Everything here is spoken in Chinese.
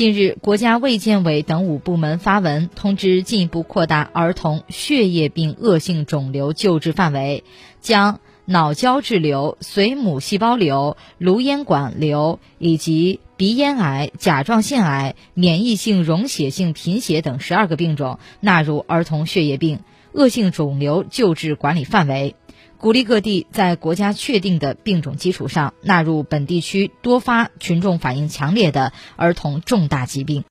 近日，国家卫健委等五部门发文通知，进一步扩大儿童血液病恶性肿瘤救治范围，将脑胶质瘤、髓母细胞瘤、颅咽管瘤以及鼻咽癌、甲状腺癌、免疫性溶血性贫血等十二个病种纳入儿童血液病恶性肿瘤救治管理范围。鼓励各地在国家确定的病种基础上，纳入本地区多发、群众反映强烈的儿童重大疾病。